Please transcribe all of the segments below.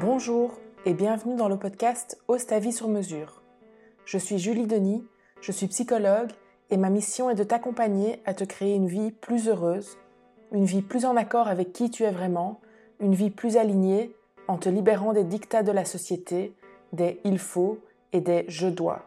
Bonjour et bienvenue dans le podcast Ose ta vie sur mesure. Je suis Julie Denis, je suis psychologue et ma mission est de t'accompagner à te créer une vie plus heureuse, une vie plus en accord avec qui tu es vraiment, une vie plus alignée en te libérant des dictats de la société, des il faut et des je dois.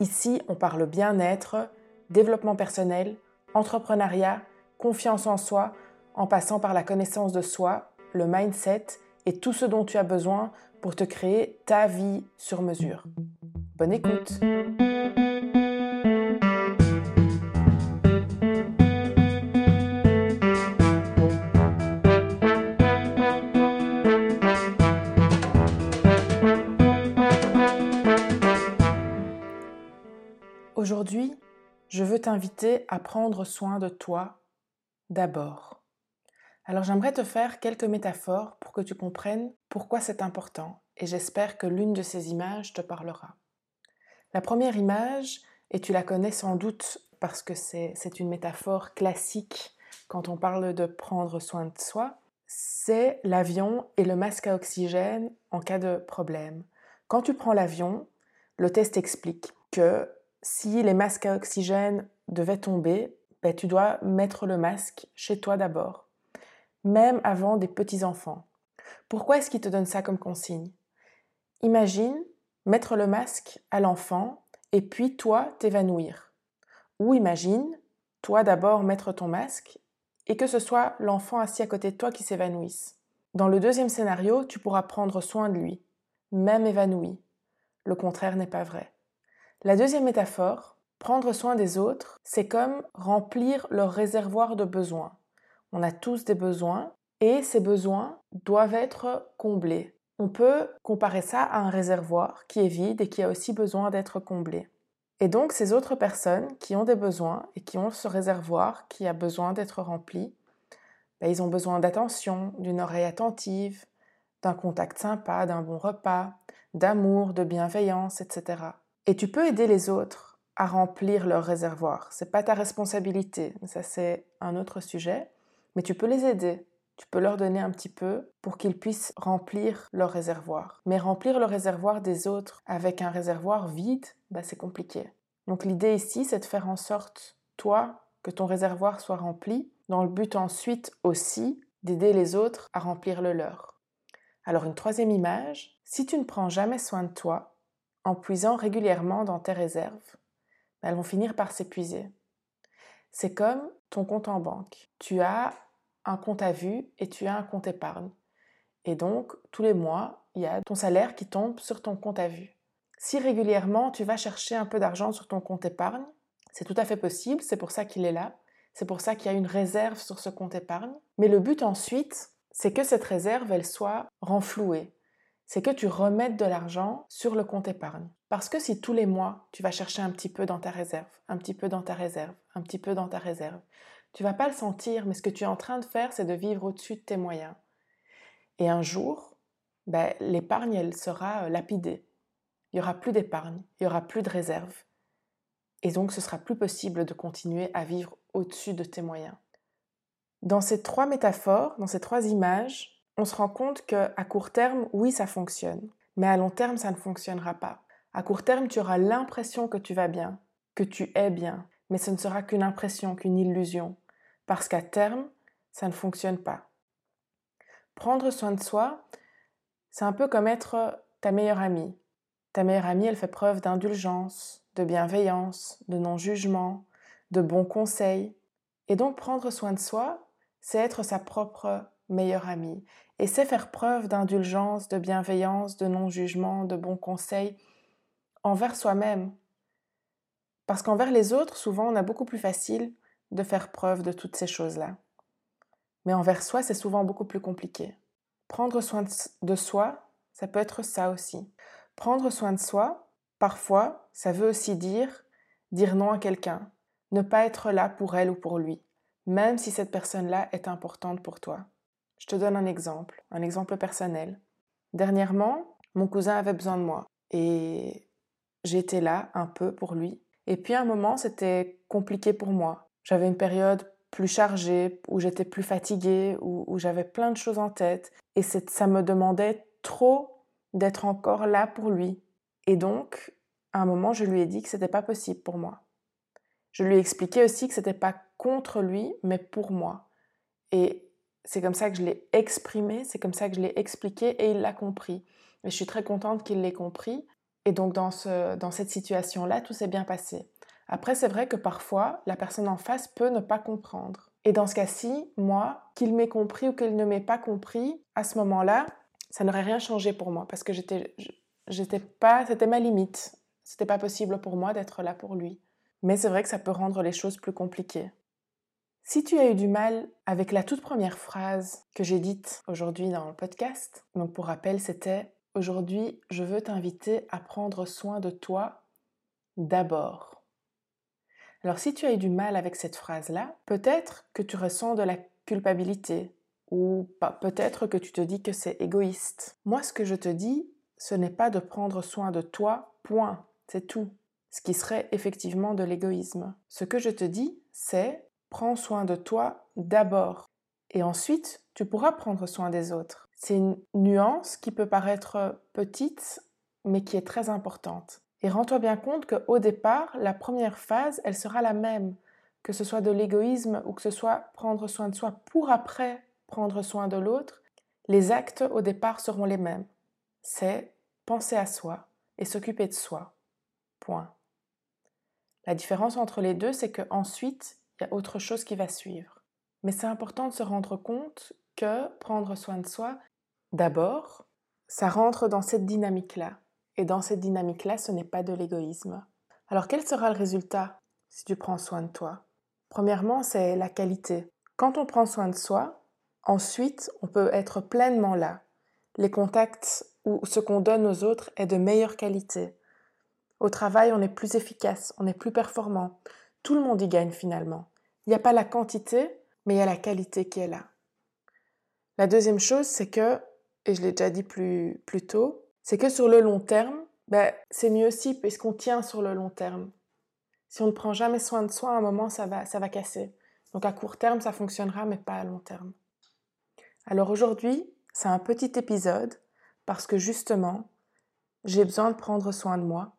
Ici, on parle bien-être, développement personnel, entrepreneuriat, confiance en soi, en passant par la connaissance de soi, le mindset et tout ce dont tu as besoin pour te créer ta vie sur mesure. Bonne écoute Aujourd'hui, je veux t'inviter à prendre soin de toi d'abord. Alors j'aimerais te faire quelques métaphores pour que tu comprennes pourquoi c'est important et j'espère que l'une de ces images te parlera. La première image, et tu la connais sans doute parce que c'est une métaphore classique quand on parle de prendre soin de soi, c'est l'avion et le masque à oxygène en cas de problème. Quand tu prends l'avion, le test explique que si les masques à oxygène devaient tomber, ben, tu dois mettre le masque chez toi d'abord, même avant des petits-enfants. Pourquoi est-ce qu'il te donne ça comme consigne? Imagine mettre le masque à l'enfant et puis toi t'évanouir. Ou imagine, toi d'abord mettre ton masque et que ce soit l'enfant assis à côté de toi qui s'évanouisse. Dans le deuxième scénario, tu pourras prendre soin de lui, même évanoui. Le contraire n'est pas vrai. La deuxième métaphore, prendre soin des autres, c'est comme remplir leur réservoir de besoins. On a tous des besoins et ces besoins doivent être comblés. On peut comparer ça à un réservoir qui est vide et qui a aussi besoin d'être comblé. Et donc ces autres personnes qui ont des besoins et qui ont ce réservoir qui a besoin d'être rempli, ben, ils ont besoin d'attention, d'une oreille attentive, d'un contact sympa, d'un bon repas, d'amour, de bienveillance, etc. Et tu peux aider les autres à remplir leur réservoir. C'est pas ta responsabilité, ça c'est un autre sujet, mais tu peux les aider. Tu peux leur donner un petit peu pour qu'ils puissent remplir leur réservoir. Mais remplir le réservoir des autres avec un réservoir vide, bah, c'est compliqué. Donc l'idée ici, c'est de faire en sorte, toi, que ton réservoir soit rempli, dans le but ensuite aussi d'aider les autres à remplir le leur. Alors une troisième image, si tu ne prends jamais soin de toi, en puisant régulièrement dans tes réserves, elles vont finir par s'épuiser. C'est comme ton compte en banque. Tu as un compte à vue et tu as un compte épargne. Et donc, tous les mois, il y a ton salaire qui tombe sur ton compte à vue. Si régulièrement tu vas chercher un peu d'argent sur ton compte épargne, c'est tout à fait possible, c'est pour ça qu'il est là, c'est pour ça qu'il y a une réserve sur ce compte épargne. Mais le but ensuite, c'est que cette réserve, elle soit renflouée, c'est que tu remettes de l'argent sur le compte épargne. Parce que si tous les mois, tu vas chercher un petit peu dans ta réserve, un petit peu dans ta réserve, un petit peu dans ta réserve, tu vas pas le sentir, mais ce que tu es en train de faire, c'est de vivre au-dessus de tes moyens. Et un jour, ben, l'épargne, elle sera euh, lapidée. Il y aura plus d'épargne, il y aura plus de réserve. Et donc, ce sera plus possible de continuer à vivre au-dessus de tes moyens. Dans ces trois métaphores, dans ces trois images, on se rend compte qu'à court terme, oui, ça fonctionne, mais à long terme, ça ne fonctionnera pas. À court terme, tu auras l'impression que tu vas bien, que tu es bien, mais ce ne sera qu'une impression, qu'une illusion, parce qu'à terme, ça ne fonctionne pas. Prendre soin de soi, c'est un peu comme être ta meilleure amie. Ta meilleure amie, elle fait preuve d'indulgence, de bienveillance, de non-jugement, de bons conseils. Et donc prendre soin de soi, c'est être sa propre meilleure amie et c'est faire preuve d'indulgence, de bienveillance, de non-jugement, de bons conseils envers soi-même. Parce qu'envers les autres, souvent, on a beaucoup plus facile de faire preuve de toutes ces choses-là. Mais envers soi, c'est souvent beaucoup plus compliqué. Prendre soin de soi, ça peut être ça aussi. Prendre soin de soi, parfois, ça veut aussi dire dire non à quelqu'un, ne pas être là pour elle ou pour lui, même si cette personne-là est importante pour toi. Je te donne un exemple, un exemple personnel. Dernièrement, mon cousin avait besoin de moi et j'étais là un peu pour lui. Et puis à un moment, c'était compliqué pour moi. J'avais une période plus chargée, où j'étais plus fatiguée, où, j'avais plein de choses en tête. Et ça me demandait trop d'être encore là pour lui. Et donc, à un moment, je lui ai dit que c'était pas possible pour moi. Je lui ai expliqué aussi que c'était pas contre lui, mais pour moi. Et c'est comme ça que je l'ai exprimé, c'est comme ça que je l'ai expliqué et il l'a compris. Et je suis très contente qu'il l'ait compris. Et donc dans, ce, dans cette situation-là, tout s'est bien passé. Après, c'est vrai que parfois, la personne en face peut ne pas comprendre. Et dans ce cas-ci, moi, qu'il m'ait compris ou qu'il ne m'ait pas compris, à ce moment-là, ça n'aurait rien changé pour moi parce que j'étais, j'étais pas, c'était ma limite. C'était pas possible pour moi d'être là pour lui. Mais c'est vrai que ça peut rendre les choses plus compliquées. Si tu as eu du mal avec la toute première phrase que j'ai dite aujourd'hui dans le podcast, donc pour rappel, c'était Aujourd'hui, je veux t'inviter à prendre soin de toi d'abord. Alors si tu as eu du mal avec cette phrase-là, peut-être que tu ressens de la culpabilité ou peut-être que tu te dis que c'est égoïste. Moi, ce que je te dis, ce n'est pas de prendre soin de toi, point, c'est tout. Ce qui serait effectivement de l'égoïsme. Ce que je te dis, c'est prends soin de toi d'abord. Et ensuite, tu pourras prendre soin des autres. C'est une nuance qui peut paraître petite, mais qui est très importante. Et rends-toi bien compte qu'au départ, la première phase, elle sera la même, que ce soit de l'égoïsme ou que ce soit prendre soin de soi pour après prendre soin de l'autre, les actes au départ seront les mêmes. C'est penser à soi et s'occuper de soi. Point. La différence entre les deux, c'est qu'ensuite, il y a autre chose qui va suivre. Mais c'est important de se rendre compte que prendre soin de soi, d'abord, ça rentre dans cette dynamique-là. Et dans cette dynamique-là, ce n'est pas de l'égoïsme. Alors quel sera le résultat si tu prends soin de toi? Premièrement, c'est la qualité. Quand on prend soin de soi, ensuite, on peut être pleinement là. Les contacts ou ce qu'on donne aux autres est de meilleure qualité. Au travail, on est plus efficace, on est plus performant. Tout le monde y gagne finalement. Il n'y a pas la quantité, mais il y a la qualité qui est là. La deuxième chose, c'est que, et je l'ai déjà dit plus, tôt, c'est que sur le long terme, ben, c'est mieux aussi puisqu'on tient sur le long terme. Si on ne prend jamais soin de soi, à un moment, ça va, ça va casser. Donc à court terme, ça fonctionnera, mais pas à long terme. Alors aujourd'hui, c'est un petit épisode parce que justement, j'ai besoin de prendre soin de moi.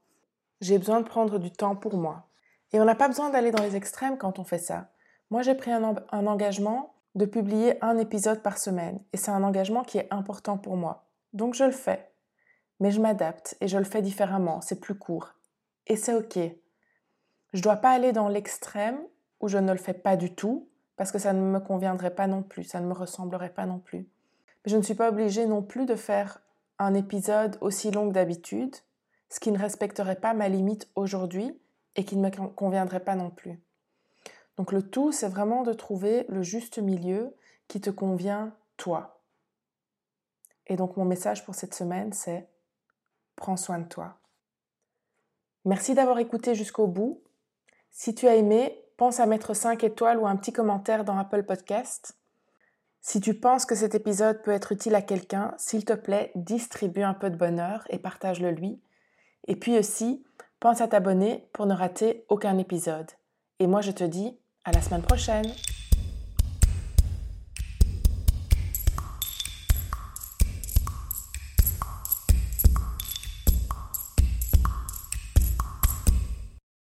J'ai besoin de prendre du temps pour moi. Et on n'a pas besoin d'aller dans les extrêmes quand on fait ça. Moi, j'ai pris un, engagement de publier un épisode par semaine. Et c'est un engagement qui est important pour moi. Donc je le fais mais je m'adapte et je le fais différemment, c'est plus court. Et c'est ok. Je ne dois pas aller dans l'extrême où je ne le fais pas du tout, parce que ça ne me conviendrait pas non plus, ça ne me ressemblerait pas non plus. Mais je ne suis pas obligée non plus de faire un épisode aussi long que d'habitude, ce qui ne respecterait pas ma limite aujourd'hui et qui ne me conviendrait pas non plus. Donc le tout, c'est vraiment de trouver le juste milieu qui te convient toi. Et donc mon message pour cette semaine, c'est prends soin de toi. Merci d'avoir écouté jusqu'au bout. Si tu as aimé, pense à mettre 5 étoiles ou un petit commentaire dans Apple Podcast. Si tu penses que cet épisode peut être utile à quelqu'un, s'il te plaît, distribue un peu de bonheur et partage-le lui. Et puis aussi, pense à t'abonner pour ne rater aucun épisode. Et moi, je te dis à la semaine prochaine.